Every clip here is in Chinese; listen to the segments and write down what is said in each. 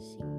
see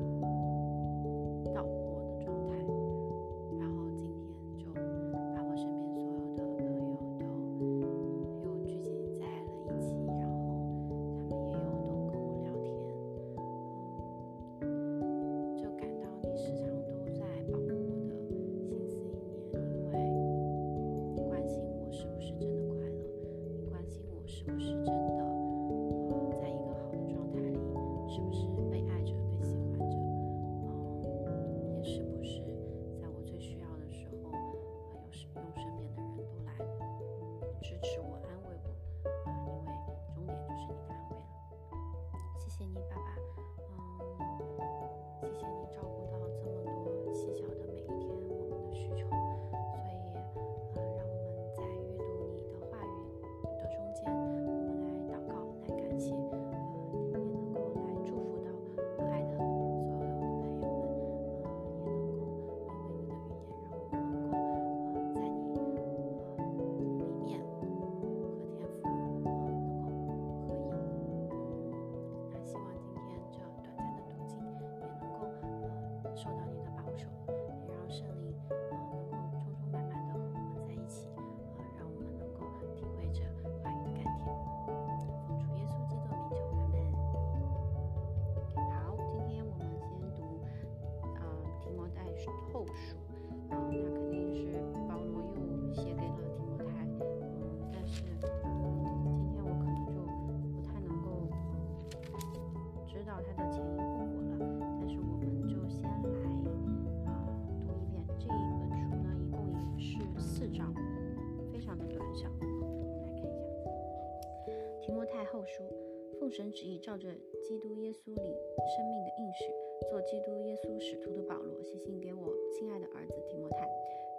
神旨意，照着基督耶稣里生命的应许，做基督耶稣使徒的保罗，写信给我亲爱的儿子提摩太，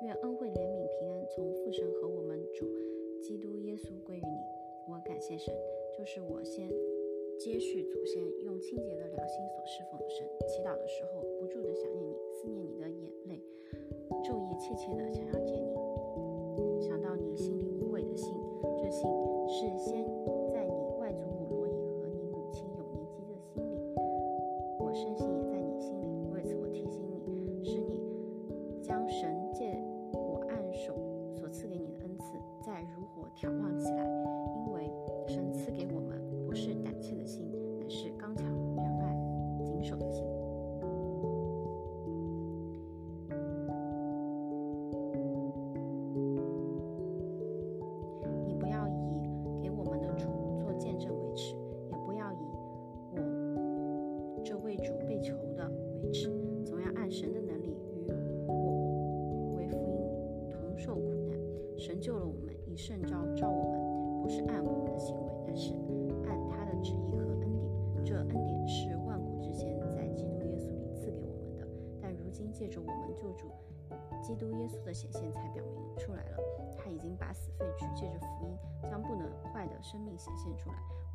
愿恩惠、怜悯、平安从父神和我们主基督耶稣归于你。我感谢神，就是我先接续祖先用清洁的良心所侍奉的神。祈祷的时候，不住的想念你，思念你的眼泪，昼夜切切的想要见你。想到你心里无伪的信，这信是先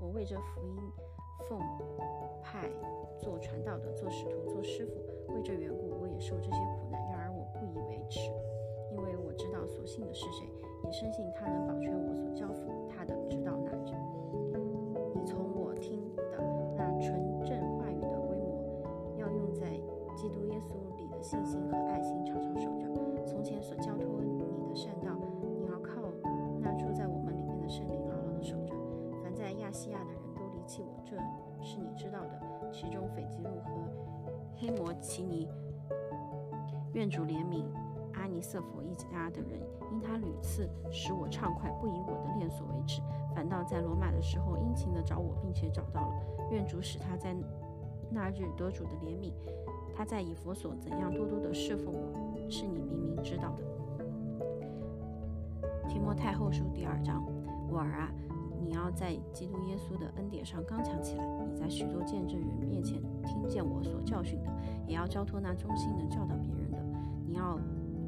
我为这福音奉派做传道的，做使徒，做师傅。为这缘故，我也受这些苦难。然而我不以为耻，因为我知道所信的是谁，也深信他能保全吉路和黑摩奇尼，愿主怜悯阿尼瑟佛一家的人，因他屡次使我畅快，不以我的链锁为耻，反倒在罗马的时候殷勤的找我，并且找到了。愿主使他在那日得主的怜悯。他在以佛所怎样多多的侍奉我，是你明明知道的。提摩太后书第二章，我儿啊，你要在基督耶稣的恩典上刚强起来。你在许多见证人面前听见我所教训的，也要交托那忠心能教导别人的。你要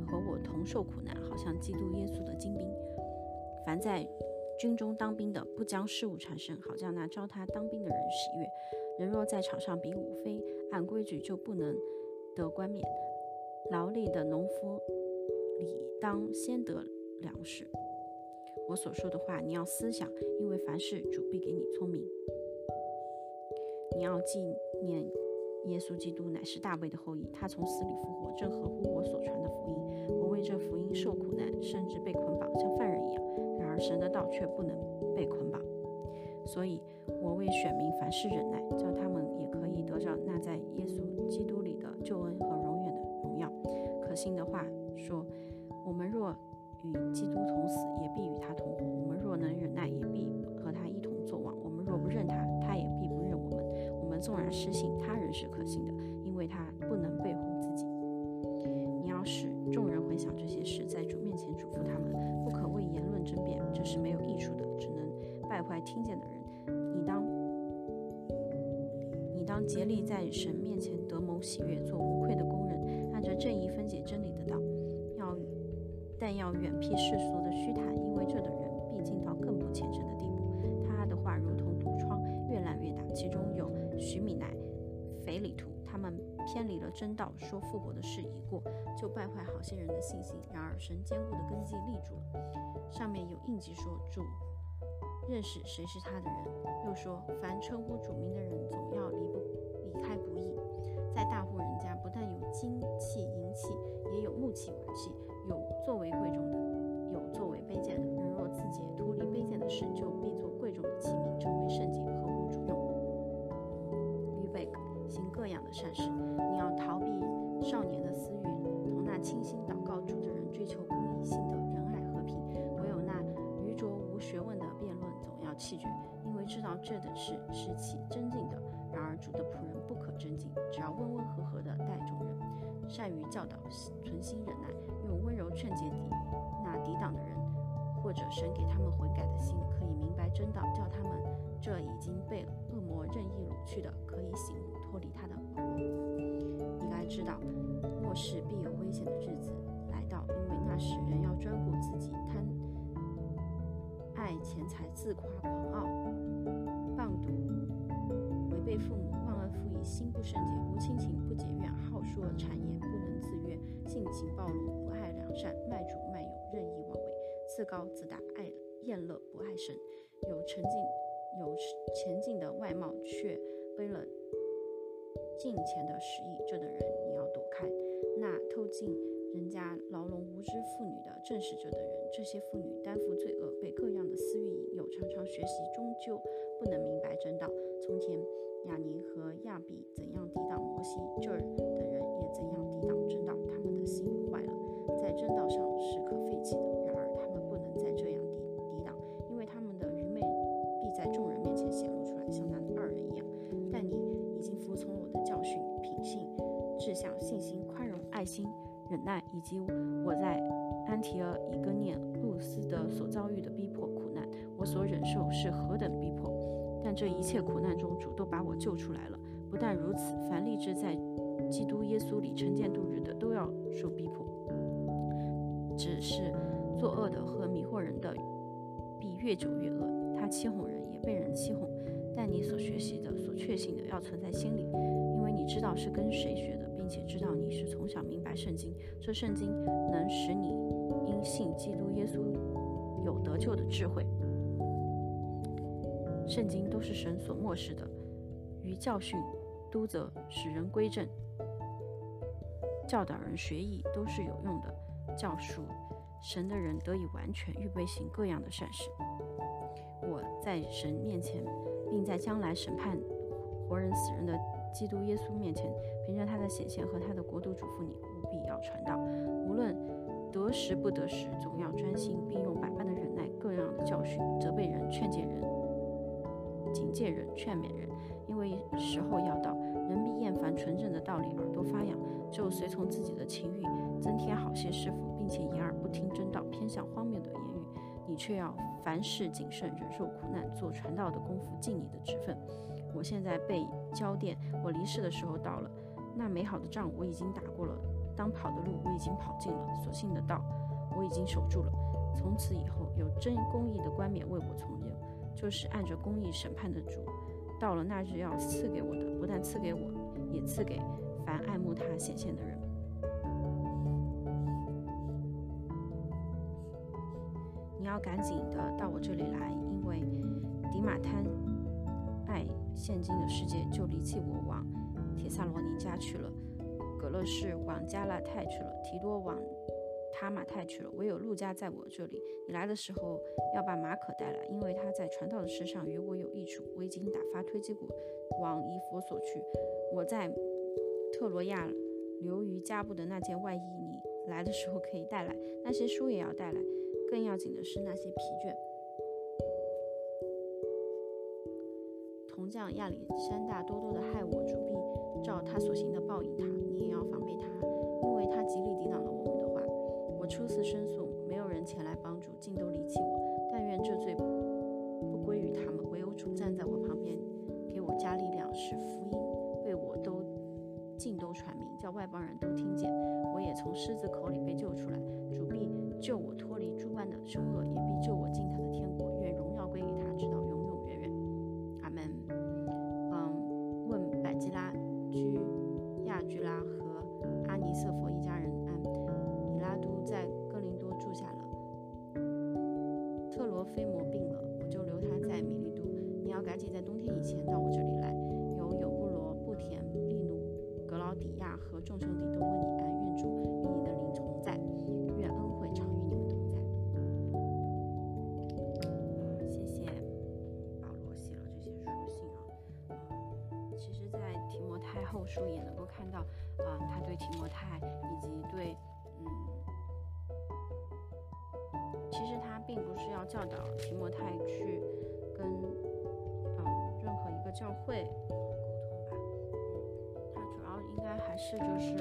和我同受苦难，好像基督耶稣的精兵。凡在军中当兵的，不将事物缠身，好叫那招他当兵的人喜悦。人若在场上比武，非按规矩就不能得冠冕。劳力的农夫理当先得粮食。我所说的话，你要思想，因为凡事主必给你聪明。你要纪念耶稣基督乃是大卫的后裔，他从死里复活，正合乎我所传的福音。我为这福音受苦难，甚至被捆绑，像犯人一样。然而神的道却不能被捆绑，所以我为选民凡事忍耐，叫他们也可以得着那在耶稣基督里的救恩和永远的荣耀。可信的话说，我们若与基督同死，也必与他同活；我们若能忍耐，也必和他一同作王；我们若不认他，他也必不认我们。我们纵然失信，他人是可信的，因为他不能背乎自己。你要使众人回想这些事，在主面前嘱咐他们，不可为言论争辩，这是没有益处的，只能败坏听见的人。你当，你当竭力在神面前得蒙喜悦，做无愧的工人，按着正义分解真理的道。但要远避世俗的虚谈，因为这的人必竟到更不虔诚的地步。他的话如同毒疮，越烂越大。其中有徐米乃、腓里图，他们偏离了真道，说复活的事已过，就败坏好些人的信心。然而神坚固的根基立住了。上面有印记说主认识谁是他的人，又说凡称呼主名的人，总要离不离开不易。在大户人家，不但有金器、银器，也有木器、瓦器作为贵重的，有作为卑贱的。人若自己，脱离卑贱的事，就必做贵重的器皿，成为圣洁，合乎主用。预备行各样的善事。你要逃避少年的私欲，同那清心祷告主的人追求公义、信德、仁爱、和平。唯有那愚拙无学问的辩论，总要弃绝，因为知道这等事是起真进的。然而主的仆人不可真进，只要温温和和的待众人，善于教导，存心忍耐。用温柔劝诫敌那抵挡的人，或者神给他们悔改的心，可以明白真道，叫他们这已经被恶魔任意掳去的，可以醒悟脱离他的网络。你该知道，末世必有危险的日子来到，因为那时人要专顾自己，贪爱钱财，自夸狂傲，棒毒，违背父母，忘恩负义，心不圣洁，无亲情，不解怨，好说谗言，不能自悦，性情暴露，不爱善，卖主卖友，任意妄为，自高自大，爱厌乐，不爱神，有沉静有前进的外貌，却背了近前的实意，这等人你要躲开。那偷进人家牢笼无知妇女的，正是这等人。这些妇女担负罪恶，被各样的私欲引诱，常常学习，终究不能明白真道。从前亚尼和亚比怎样抵挡摩西，这儿的人也怎样抵挡真道。他们的心忍耐，以及我在安提阿、以哥念、路斯的所遭遇的逼迫、苦难，我所忍受是何等逼迫！但这一切苦难中，主都把我救出来了。不但如此，凡立志在基督耶稣里成见度日的，都要受逼迫。只是作恶的和迷惑人的，必越久越恶。他欺哄人，也被人欺哄。但你所学习的、所确信的，要存在心里，因为你知道是跟谁学的，并且知道圣经。这圣经能使你因信基督耶稣有得救的智慧。圣经都是神所漠视的，于教训、督责、使人归正、教导人学艺，都是有用的，教书神的人得以完全，预备行各样的善事。我在神面前，并在将来审判活人死人的基督耶稣面前，凭着他的显现和他的国度，嘱咐你务必要传道，无论得时不得时，总要专心，并用百般的忍耐，各样的教训，责备人，劝诫人。警戒人，劝勉人，因为时候要到，人必厌烦纯正的道理，耳朵发痒，就随从自己的情欲，增添好些师傅，并且掩耳不听真道，偏向荒谬的言语。你却要凡事谨慎，忍受苦难，做传道的功夫，尽你的职分。我现在被交电，我离世的时候到了。那美好的仗我已经打过了，当跑的路我已经跑尽了，所信的道我已经守住了。从此以后，有真公义的冠冕为我从右。就是按着公义审判的主，到了那日要赐给我的，不但赐给我，也赐给凡爱慕他显现的人。你要赶紧的到我这里来，因为迪马滩现今的世界，就离弃我，往铁萨罗尼家去了；葛勒士往加拉泰去了；提多往。塔马太去了，唯有路加在我这里。你来的时候要把马可带来，因为他在传道的事上与我有益处。我已经打发推基鼓往以佛所去。我在特罗亚留于加布的那件外衣，你来的时候可以带来。那些书也要带来。更要紧的是那些皮卷。铜匠亚历山大多多的害我，主必照他所行的报应他。你也要防备他，因为他极力抵挡了我们的话。我初次申诉，没有人前来帮助，尽都离弃我。但愿这罪不归于他们，唯有主站在我旁边，给我加力量，使福音被我都尽都传明，叫外邦人都听见。我也从狮子口里被救出来，主必救我脱离诸般的凶恶，也必救我进他的天国。愿荣耀归给他，后书。也能够看到，啊，他对提摩太以及对，嗯，其实他并不是要教导提摩太去跟，嗯，任何一个教会沟通吧，嗯，他主要应该还是就是，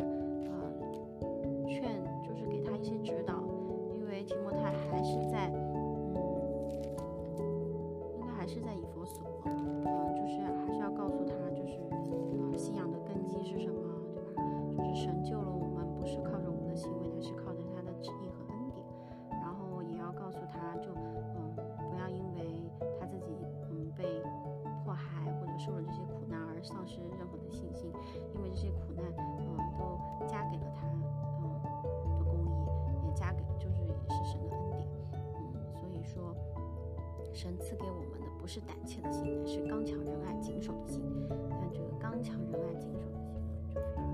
神赐给我们的不是胆怯的心，是刚强仁爱谨守的心。但这个刚强仁爱谨守的心啊，就非常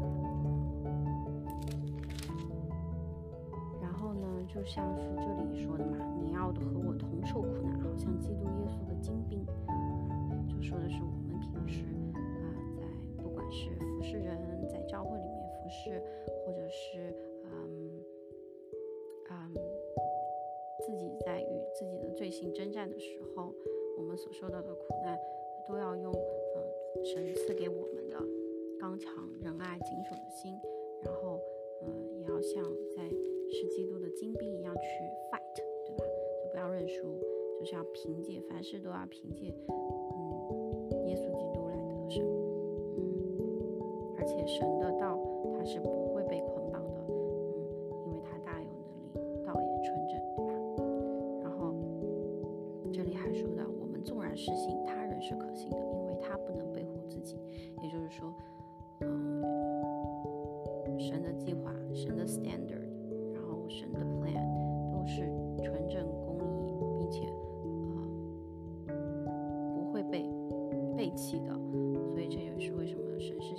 非常重要。然后呢，就像是这里说的嘛，你要和我同受苦难，好像基督耶稣的精兵。就说的是我们平时啊，在不管是服侍人，在教会里面服侍，或者是罪行征战的时候，我们所受到的苦难，都要用嗯神赐给我们的刚强、仁爱、谨守的心，然后嗯也要像在是基督的精兵一样去 fight，对吧？就不要认输，就是要凭借凡事都要凭借嗯耶稣基督来得胜，嗯，而且神的道它是不神的计划、神的 standard，然后神的 plan 都是纯正、公义，并且，呃，不会被背弃的。所以这也是为什么神是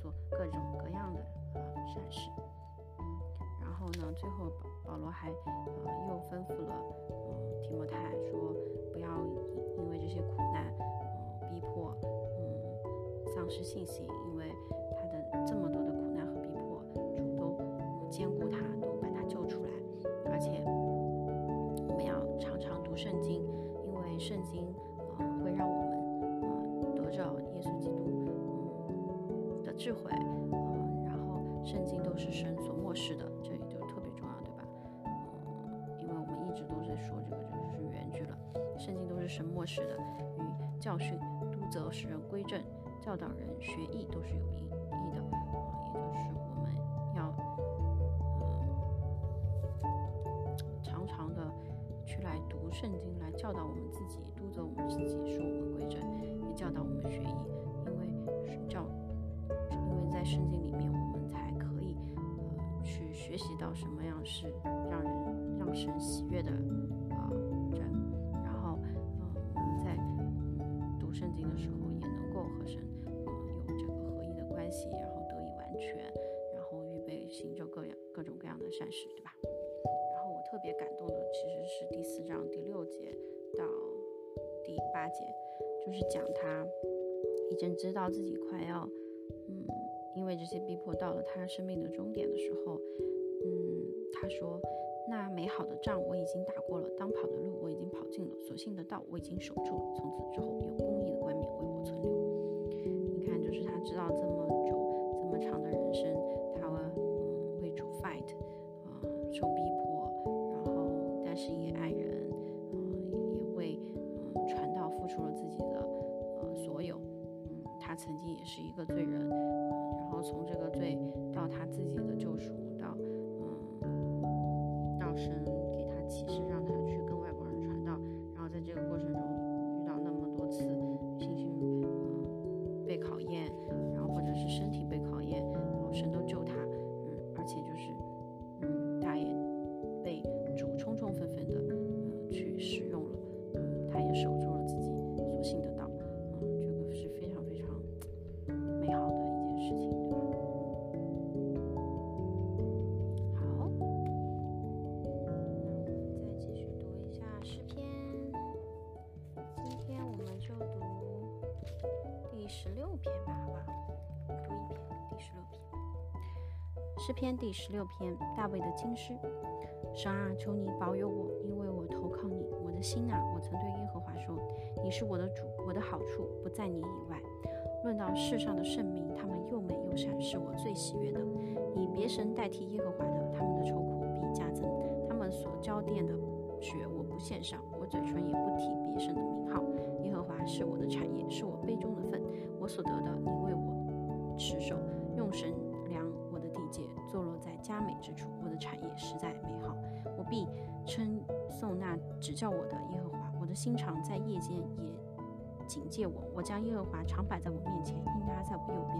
做各种各样的啊善事。嗯，然后呢，最后保保罗还呃又吩咐了嗯提摩太说，不要因为这些苦难嗯逼迫嗯丧失信心，因为他的这么多的是的，与教训、督责、使人归正、教导人学艺都是有意义的，啊，也就是我们要，嗯，常常的去来读圣经，来教导我们自己，督责我们自己，使我们归正。也教导我们学艺，因为教，因为在圣经里面，我们才可以呃去学习到什么样是让人让神喜悦的和神嗯有这个合一的关系，然后得以完全，然后预备行着各样各种各样的善事，对吧？然后我特别感动的其实是第四章第六节到第八节。就是讲他已经知道自己快要，嗯，因为这些逼迫到了他生命的终点的时候，嗯，他说：“那美好的仗我已经打过了，当跑的路我已经跑尽了，所幸的道我已经守住了。从此之后，有公义的冠冕为我存留。”就是他知道这么久、这么长的人生，他嗯为主 fight，啊，受逼迫，然后但是也爱人，嗯，也为嗯传道付出了自己的呃。所有，嗯，他曾经也是一个罪人，嗯，然后从这个罪到他自己的救赎，到嗯，到神诗篇第十六篇，大卫的经诗。神啊，求你保佑我，因为我投靠你。我的心啊，我曾对耶和华说：“你是我的主，我的好处不在你以外。”论到世上的圣名，他们又美又善，是我最喜悦的。以别神代替耶和华的，他们的愁苦必加增。他们所交奠的血，我不献上，我嘴唇也不提别神的名号。耶和华是我的产业，是我杯中的份，我所得的，你为我持守，用神量我地界，坐落在佳美之处。我的产业实在美好，我必称颂那指教我的耶和华。我的心肠在夜间也。警戒我，我将耶和华常摆在我面前，因他在我右边，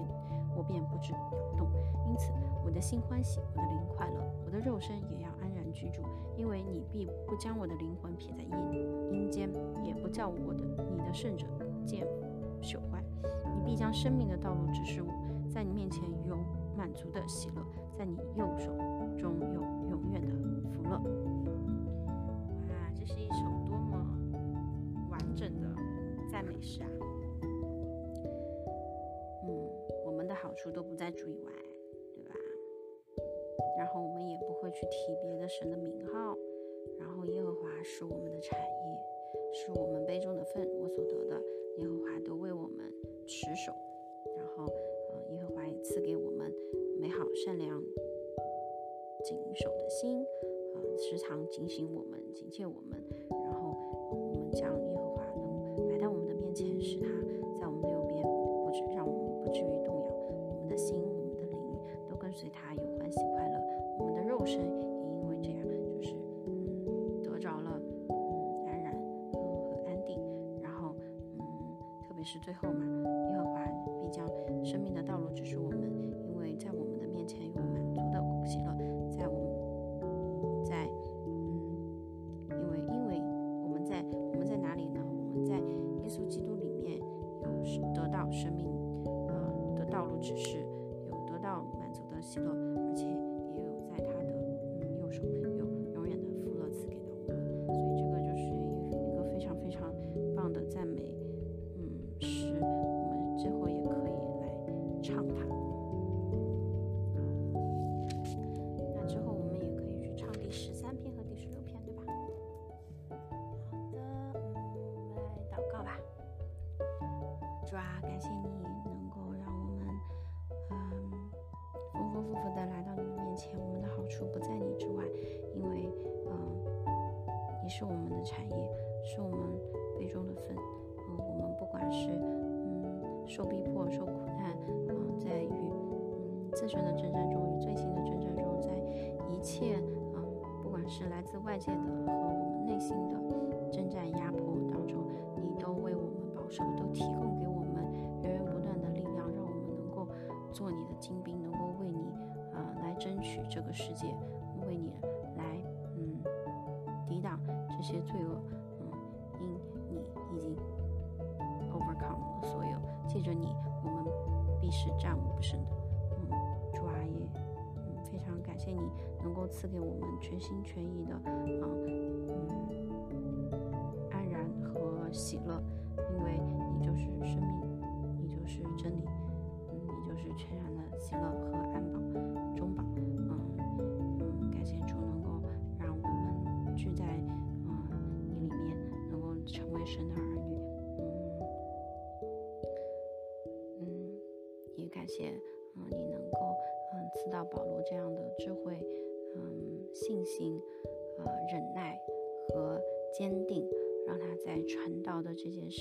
我便不致摇动。因此，我的心欢喜，我的灵快乐，我的肉身也要安然居住，因为你必不将我的灵魂撇在阴阴间，也不叫我的你的圣者见朽坏。你必将生命的道路指示我，在你面前有满足的喜乐，在你右手中有永远的福乐。哇，这是一首多么完整的！赞美诗啊，嗯，我们的好处都不在主以外，对吧？然后我们也不会去提别的神的名号。然后耶和华是我们的产业，是我们杯中的份，我所得的，耶和华都为我们持守。然后，嗯，耶和华也赐给我们美好、善良、谨守的心，啊，时常警醒我们、警戒我们。然后，我们将耶和华能摆在我们的面。前使他在我们的右边，不止让我们不至于动摇，我们的心、我们的灵都跟随他有欢喜快乐，我们的肉身只是，有得到满足的喜乐，而且受逼迫、受苦难，嗯，在与，嗯，自身的征战中，与罪行的征战中，在一切，嗯，不管是来自外界的和我们内心的征战压迫当中，你都为我们保守，都提供给我们源源不断的力量，让我们能够。做你的精兵，能够为你，呃，来争取这个世界，记，着你，我们必是战无不胜的，嗯，主阿爷，嗯，非常感谢你能够赐给我们全心全意的，啊，嗯，安然和喜乐，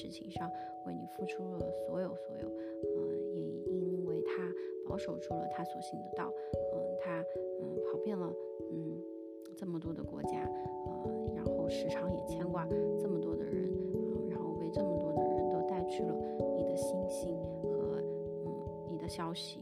事情上为你付出了所有所有，嗯也因为。他保守住了他所信的道，嗯，他嗯跑遍了嗯这么多的国家，呃，然后时常也牵挂这么多的人，嗯，然后为这么多的人都带去了你的信心和嗯你的消息，